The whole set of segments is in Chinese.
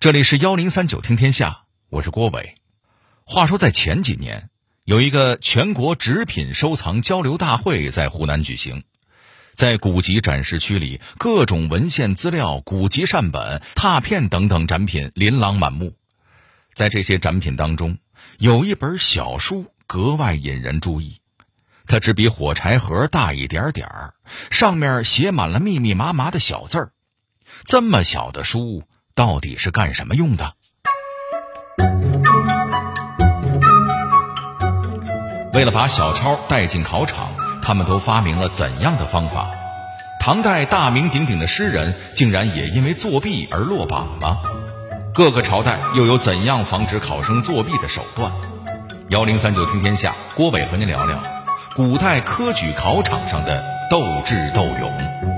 这里是幺零三九听天下，我是郭伟。话说在前几年，有一个全国纸品收藏交流大会在湖南举行，在古籍展示区里，各种文献资料、古籍善本、拓片等等展品琳琅满目。在这些展品当中，有一本小书格外引人注意，它只比火柴盒大一点点儿，上面写满了密密麻麻的小字儿。这么小的书。到底是干什么用的？为了把小抄带进考场，他们都发明了怎样的方法？唐代大名鼎鼎的诗人竟然也因为作弊而落榜吗？各个朝代又有怎样防止考生作弊的手段？幺零三九听天下，郭伟和您聊聊古代科举考场上的斗智斗勇。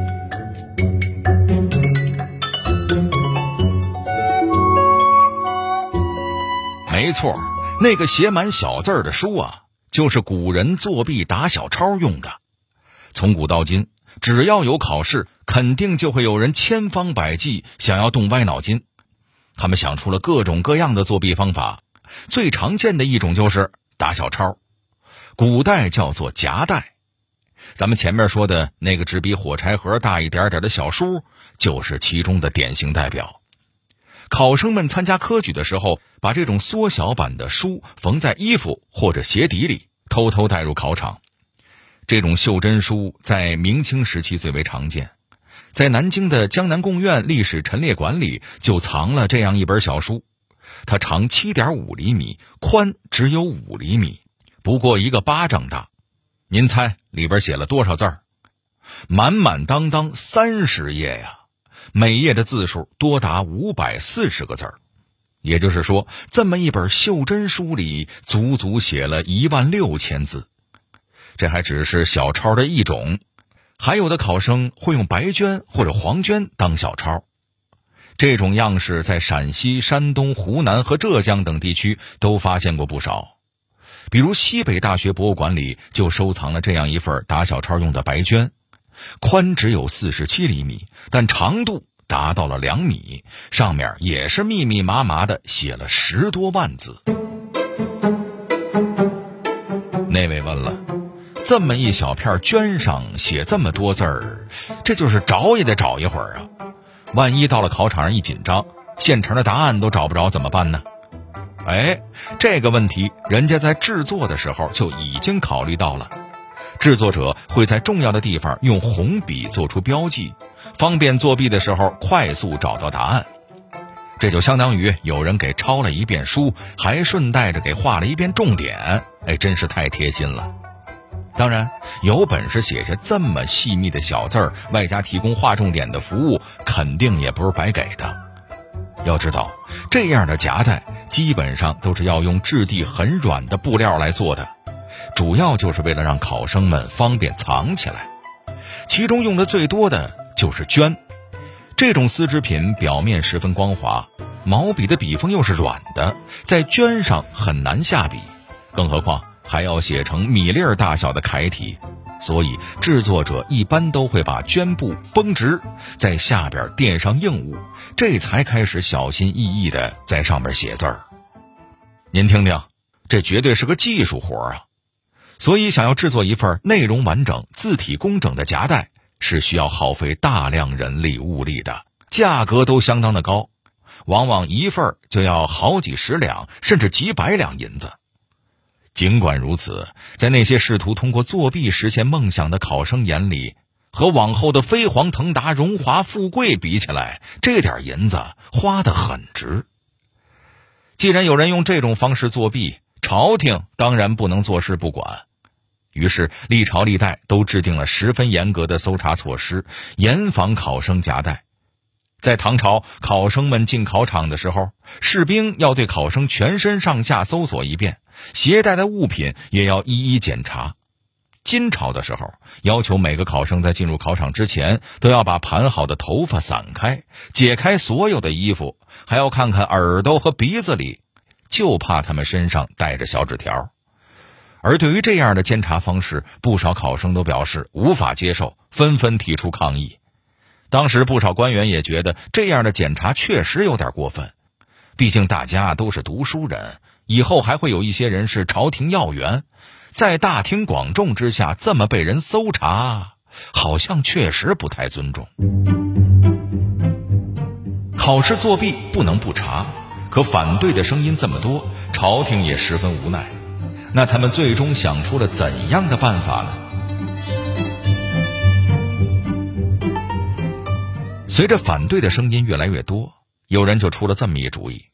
没错，那个写满小字儿的书啊，就是古人作弊打小抄用的。从古到今，只要有考试，肯定就会有人千方百计想要动歪脑筋。他们想出了各种各样的作弊方法，最常见的一种就是打小抄，古代叫做夹带。咱们前面说的那个只比火柴盒大一点点的小书，就是其中的典型代表。考生们参加科举的时候，把这种缩小版的书缝在衣服或者鞋底里，偷偷带入考场。这种袖珍书在明清时期最为常见，在南京的江南贡院历史陈列馆里就藏了这样一本小书，它长七点五厘米，宽只有五厘米，不过一个巴掌大。您猜里边写了多少字儿？满满当当三十页呀！每页的字数多达五百四十个字儿，也就是说，这么一本袖珍书里足足写了一万六千字。这还只是小抄的一种，还有的考生会用白绢或者黄绢当小抄。这种样式在陕西、山东、湖南和浙江等地区都发现过不少。比如西北大学博物馆里就收藏了这样一份打小抄用的白绢。宽只有四十七厘米，但长度达到了两米，上面也是密密麻麻的写了十多万字。那位问了，这么一小片绢上写这么多字儿，这就是找也得找一会儿啊！万一到了考场上一紧张，现成的答案都找不着怎么办呢？哎，这个问题人家在制作的时候就已经考虑到了。制作者会在重要的地方用红笔做出标记，方便作弊的时候快速找到答案。这就相当于有人给抄了一遍书，还顺带着给画了一遍重点。哎，真是太贴心了。当然，有本事写下这么细密的小字儿，外加提供画重点的服务，肯定也不是白给的。要知道，这样的夹带基本上都是要用质地很软的布料来做的。主要就是为了让考生们方便藏起来，其中用的最多的就是绢。这种丝织品表面十分光滑，毛笔的笔锋又是软的，在绢上很难下笔，更何况还要写成米粒儿大小的楷体，所以制作者一般都会把绢布绷直，在下边垫上硬物，这才开始小心翼翼地在上面写字儿。您听听，这绝对是个技术活啊！所以，想要制作一份内容完整、字体工整的夹带，是需要耗费大量人力物力的，价格都相当的高，往往一份就要好几十两，甚至几百两银子。尽管如此，在那些试图通过作弊实现梦想的考生眼里，和往后的飞黄腾达、荣华富贵比起来，这点银子花得很值。既然有人用这种方式作弊，朝廷当然不能坐视不管。于是，历朝历代都制定了十分严格的搜查措施，严防考生夹带。在唐朝，考生们进考场的时候，士兵要对考生全身上下搜索一遍，携带的物品也要一一检查。金朝的时候，要求每个考生在进入考场之前，都要把盘好的头发散开，解开所有的衣服，还要看看耳朵和鼻子里，就怕他们身上带着小纸条。而对于这样的监察方式，不少考生都表示无法接受，纷纷提出抗议。当时不少官员也觉得这样的检查确实有点过分，毕竟大家都是读书人，以后还会有一些人是朝廷要员，在大庭广众之下这么被人搜查，好像确实不太尊重。考试作弊不能不查，可反对的声音这么多，朝廷也十分无奈。那他们最终想出了怎样的办法呢？随着反对的声音越来越多，有人就出了这么一主意：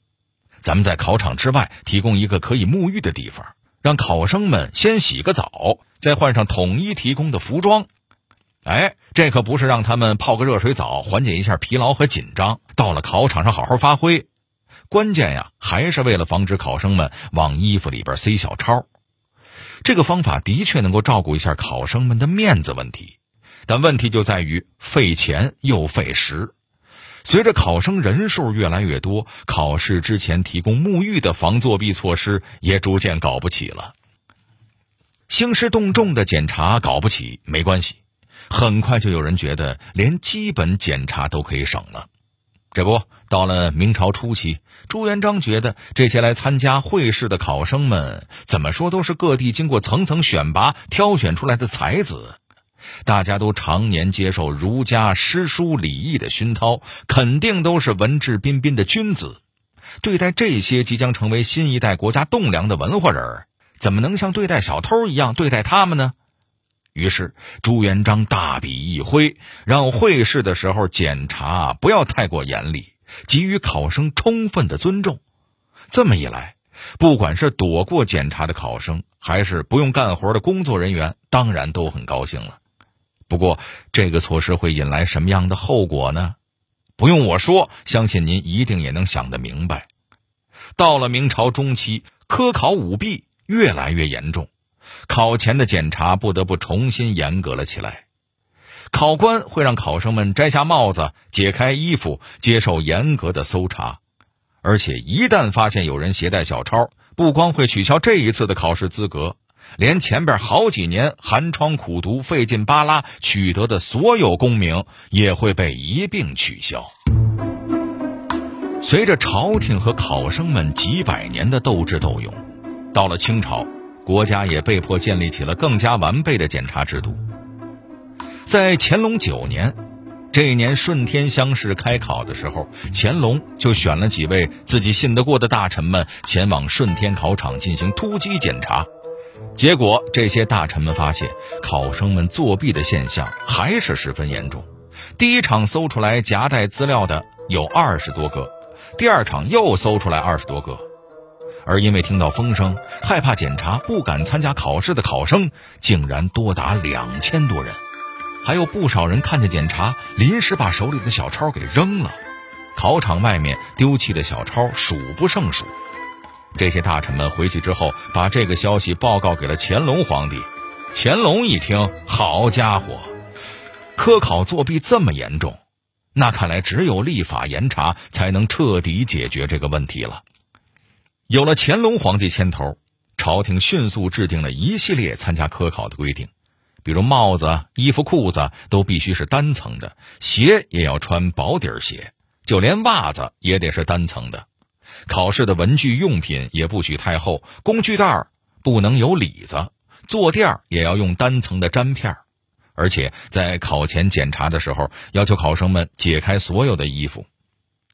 咱们在考场之外提供一个可以沐浴的地方，让考生们先洗个澡，再换上统一提供的服装。哎，这可不是让他们泡个热水澡缓解一下疲劳和紧张，到了考场上好好发挥。关键呀，还是为了防止考生们往衣服里边塞小抄。这个方法的确能够照顾一下考生们的面子问题。但问题就在于费钱又费时，随着考生人数越来越多，考试之前提供沐浴的防作弊措施也逐渐搞不起了。兴师动众的检查搞不起没关系，很快就有人觉得连基本检查都可以省了。这不，到了明朝初期，朱元璋觉得这些来参加会试的考生们，怎么说都是各地经过层层选拔挑选出来的才子。大家都常年接受儒家诗书礼义的熏陶，肯定都是文质彬彬的君子。对待这些即将成为新一代国家栋梁的文化人，怎么能像对待小偷一样对待他们呢？于是朱元璋大笔一挥，让会试的时候检查不要太过严厉，给予考生充分的尊重。这么一来，不管是躲过检查的考生，还是不用干活的工作人员，当然都很高兴了。不过，这个措施会引来什么样的后果呢？不用我说，相信您一定也能想得明白。到了明朝中期，科考舞弊越来越严重，考前的检查不得不重新严格了起来。考官会让考生们摘下帽子、解开衣服，接受严格的搜查，而且一旦发现有人携带小抄，不光会取消这一次的考试资格。连前边好几年寒窗苦读、费劲巴拉取得的所有功名，也会被一并取消。随着朝廷和考生们几百年的斗智斗勇，到了清朝，国家也被迫建立起了更加完备的检查制度。在乾隆九年，这一年顺天乡试开考的时候，乾隆就选了几位自己信得过的大臣们前往顺天考场进行突击检查。结果，这些大臣们发现考生们作弊的现象还是十分严重。第一场搜出来夹带资料的有二十多个，第二场又搜出来二十多个，而因为听到风声，害怕检查，不敢参加考试的考生竟然多达两千多人。还有不少人看见检查，临时把手里的小抄给扔了。考场外面丢弃的小抄数不胜数。这些大臣们回去之后，把这个消息报告给了乾隆皇帝。乾隆一听，好家伙，科考作弊这么严重，那看来只有立法严查才能彻底解决这个问题了。有了乾隆皇帝牵头，朝廷迅速制定了一系列参加科考的规定，比如帽子、衣服、裤子都必须是单层的，鞋也要穿薄底鞋，就连袜子也得是单层的。考试的文具用品也不许太厚，工具袋不能有里子，坐垫也要用单层的粘片而且在考前检查的时候，要求考生们解开所有的衣服。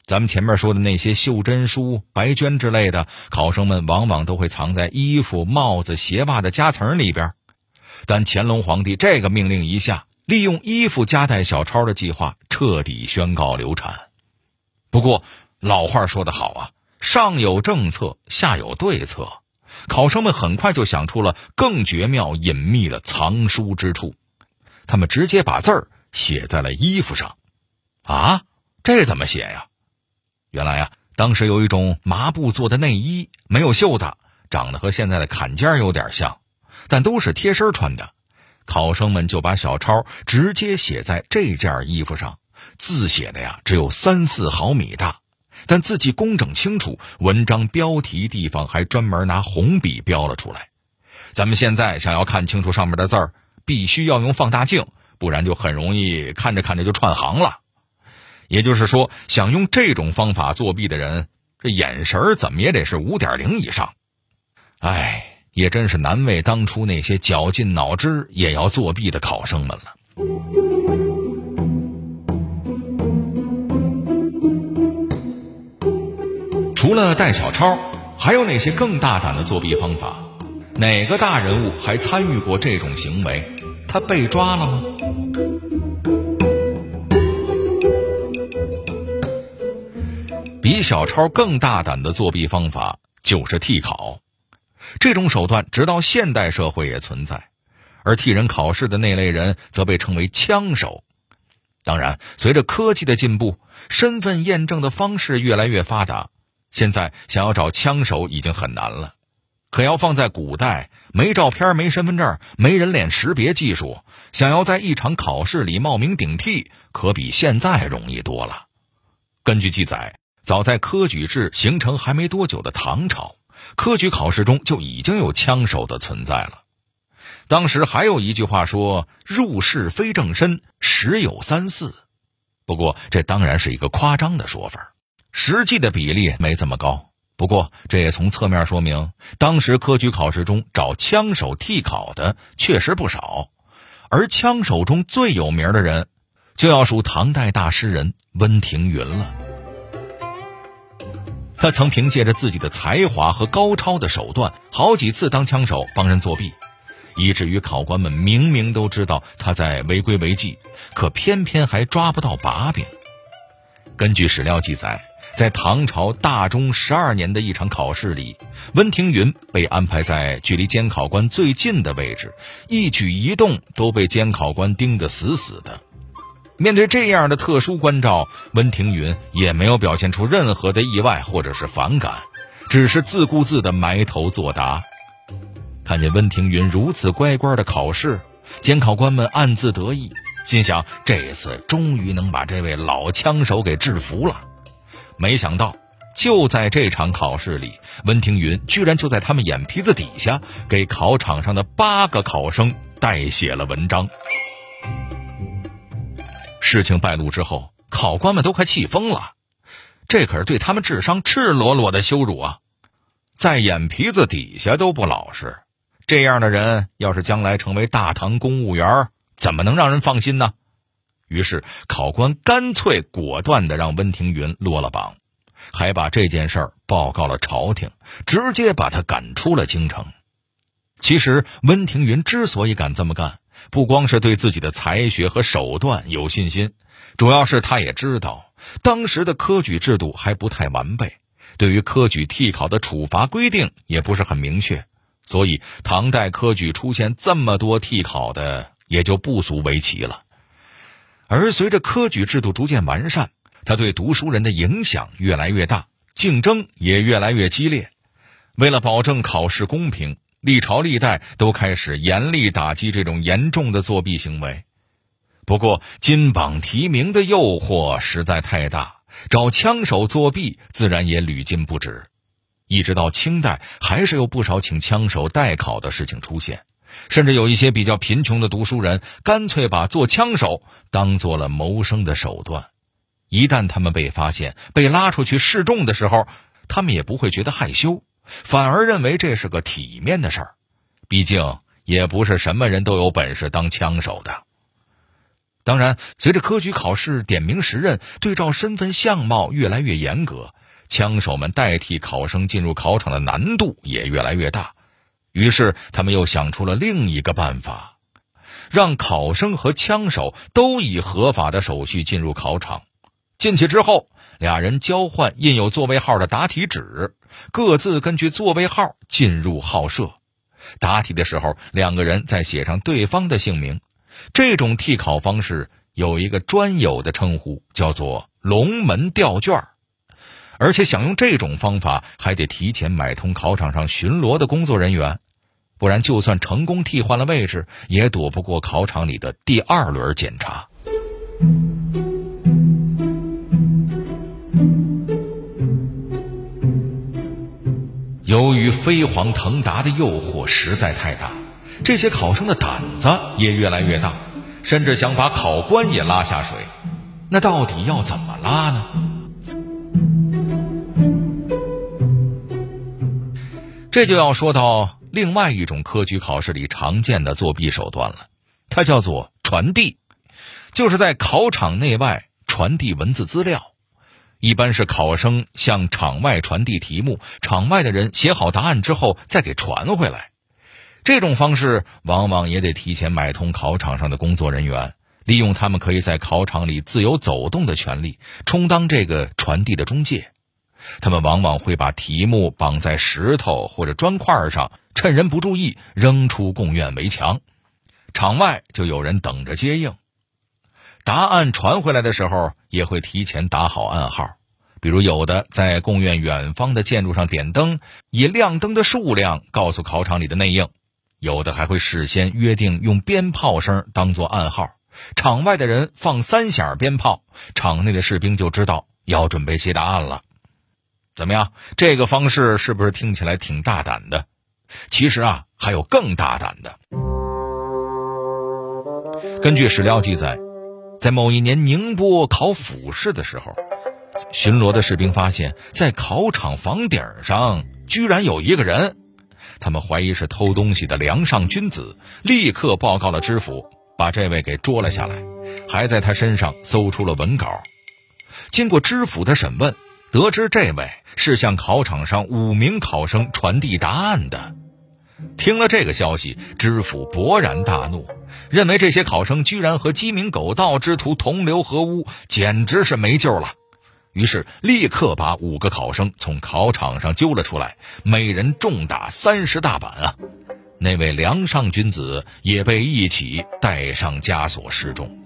咱们前面说的那些袖珍书、白绢之类的，考生们往往都会藏在衣服、帽子、鞋袜的夹层里边。但乾隆皇帝这个命令一下，利用衣服夹带小抄的计划彻底宣告流产。不过老话说得好啊。上有政策，下有对策，考生们很快就想出了更绝妙、隐秘的藏书之处。他们直接把字儿写在了衣服上。啊，这怎么写呀？原来呀，当时有一种麻布做的内衣，没有袖子，长得和现在的坎肩有点像，但都是贴身穿的。考生们就把小抄直接写在这件衣服上，字写的呀，只有三四毫米大。但字迹工整清楚，文章标题地方还专门拿红笔标了出来。咱们现在想要看清楚上面的字儿，必须要用放大镜，不然就很容易看着看着就串行了。也就是说，想用这种方法作弊的人这眼神怎么也得是五点零以上。哎，也真是难为当初那些绞尽脑汁也要作弊的考生们了。除了带小抄，还有哪些更大胆的作弊方法？哪个大人物还参与过这种行为？他被抓了吗？比小抄更大胆的作弊方法就是替考，这种手段直到现代社会也存在，而替人考试的那类人则被称为枪手。当然，随着科技的进步，身份验证的方式越来越发达，现在想要找枪手已经很难了。可要放在古代，没照片、没身份证、没人脸识别技术，想要在一场考试里冒名顶替，可比现在容易多了。根据记载。早在科举制形成还没多久的唐朝，科举考试中就已经有枪手的存在了。当时还有一句话说：“入室非正身，十有三四。”不过这当然是一个夸张的说法，实际的比例没这么高。不过这也从侧面说明，当时科举考试中找枪手替考的确实不少。而枪手中最有名的人，就要数唐代大诗人温庭筠了。他曾凭借着自己的才华和高超的手段，好几次当枪手帮人作弊，以至于考官们明明都知道他在违规违纪，可偏偏还抓不到把柄。根据史料记载，在唐朝大中十二年的一场考试里，温庭筠被安排在距离监考官最近的位置，一举一动都被监考官盯得死死的。面对这样的特殊关照，温庭筠也没有表现出任何的意外或者是反感，只是自顾自地埋头作答。看见温庭筠如此乖乖的考试，监考官们暗自得意，心想这次终于能把这位老枪手给制服了。没想到，就在这场考试里，温庭筠居然就在他们眼皮子底下，给考场上的八个考生代写了文章。事情败露之后，考官们都快气疯了，这可是对他们智商赤裸裸的羞辱啊！在眼皮子底下都不老实，这样的人要是将来成为大唐公务员，怎么能让人放心呢？于是考官干脆果断的让温庭筠落了榜，还把这件事儿报告了朝廷，直接把他赶出了京城。其实温庭筠之所以敢这么干，不光是对自己的才学和手段有信心，主要是他也知道当时的科举制度还不太完备，对于科举替考的处罚规定也不是很明确，所以唐代科举出现这么多替考的也就不足为奇了。而随着科举制度逐渐完善，他对读书人的影响越来越大，竞争也越来越激烈。为了保证考试公平。历朝历代都开始严厉打击这种严重的作弊行为，不过金榜题名的诱惑实在太大，找枪手作弊自然也屡禁不止。一直到清代，还是有不少请枪手代考的事情出现，甚至有一些比较贫穷的读书人，干脆把做枪手当做了谋生的手段。一旦他们被发现，被拉出去示众的时候，他们也不会觉得害羞。反而认为这是个体面的事儿，毕竟也不是什么人都有本事当枪手的。当然，随着科举考试点名时任、对照身份相貌越来越严格，枪手们代替考生进入考场的难度也越来越大。于是，他们又想出了另一个办法，让考生和枪手都以合法的手续进入考场。进去之后，俩人交换印有座位号的答题纸。各自根据座位号进入号舍，答题的时候，两个人再写上对方的姓名。这种替考方式有一个专有的称呼，叫做“龙门吊卷”。而且想用这种方法，还得提前买通考场上巡逻的工作人员，不然就算成功替换了位置，也躲不过考场里的第二轮检查。由于飞黄腾达的诱惑实在太大，这些考生的胆子也越来越大，甚至想把考官也拉下水。那到底要怎么拉呢？这就要说到另外一种科举考试里常见的作弊手段了，它叫做传递，就是在考场内外传递文字资料。一般是考生向场外传递题目，场外的人写好答案之后再给传回来。这种方式往往也得提前买通考场上的工作人员，利用他们可以在考场里自由走动的权利，充当这个传递的中介。他们往往会把题目绑在石头或者砖块上，趁人不注意扔出贡院围墙，场外就有人等着接应。答案传回来的时候，也会提前打好暗号，比如有的在贡院远方的建筑上点灯，以亮灯的数量告诉考场里的内应；有的还会事先约定用鞭炮声当做暗号，场外的人放三响鞭炮，场内的士兵就知道要准备接答案了。怎么样？这个方式是不是听起来挺大胆的？其实啊，还有更大胆的。根据史料记载。在某一年宁波考府试的时候，巡逻的士兵发现，在考场房顶上居然有一个人，他们怀疑是偷东西的梁上君子，立刻报告了知府，把这位给捉了下来，还在他身上搜出了文稿。经过知府的审问，得知这位是向考场上五名考生传递答案的。听了这个消息，知府勃然大怒，认为这些考生居然和鸡鸣狗盗之徒同流合污，简直是没救了。于是立刻把五个考生从考场上揪了出来，每人重打三十大板啊！那位梁上君子也被一起带上枷锁示众。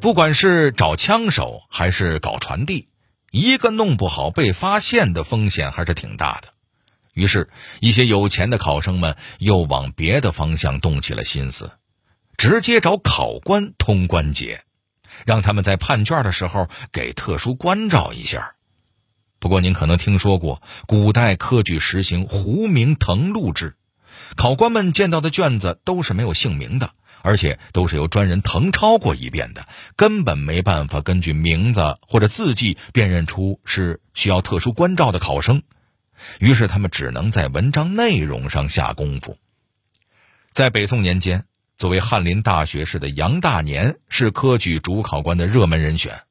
不管是找枪手还是搞传递，一个弄不好被发现的风险还是挺大的。于是，一些有钱的考生们又往别的方向动起了心思，直接找考官通关节，让他们在判卷的时候给特殊关照一下。不过，您可能听说过，古代科举实行糊名誊录制，考官们见到的卷子都是没有姓名的，而且都是由专人誊抄过一遍的，根本没办法根据名字或者字迹辨认出是需要特殊关照的考生。于是他们只能在文章内容上下功夫。在北宋年间，作为翰林大学士的杨大年是科举主考官的热门人选。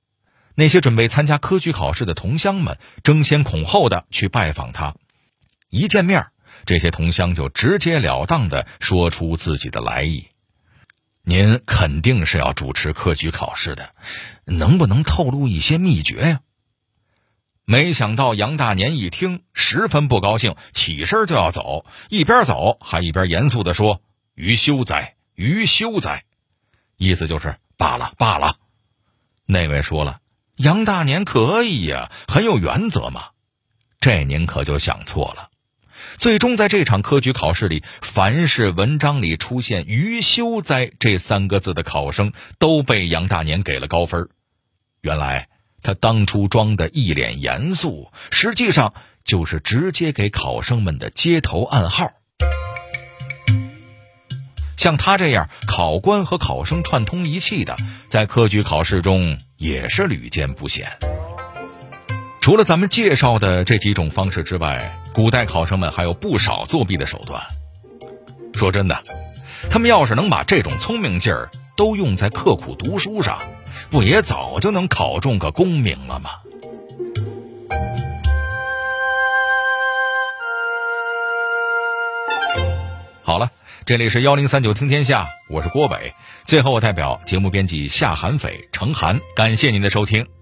那些准备参加科举考试的同乡们争先恐后的去拜访他。一见面，这些同乡就直截了当的说出自己的来意：“您肯定是要主持科举考试的，能不能透露一些秘诀呀？”没想到杨大年一听，十分不高兴，起身就要走，一边走还一边严肃地说：“余休哉，余休哉！”意思就是罢了罢了。那位说了：“杨大年可以呀，很有原则嘛。”这您可就想错了。最终在这场科举考试里，凡是文章里出现“余休哉”这三个字的考生，都被杨大年给了高分。原来。他当初装的一脸严肃，实际上就是直接给考生们的接头暗号。像他这样考官和考生串通一气的，在科举考试中也是屡见不鲜。除了咱们介绍的这几种方式之外，古代考生们还有不少作弊的手段。说真的，他们要是能把这种聪明劲儿都用在刻苦读书上。不也早就能考中个功名了吗？好了，这里是幺零三九听天下，我是郭伟。最后，我代表节目编辑夏寒斐、程涵，感谢您的收听。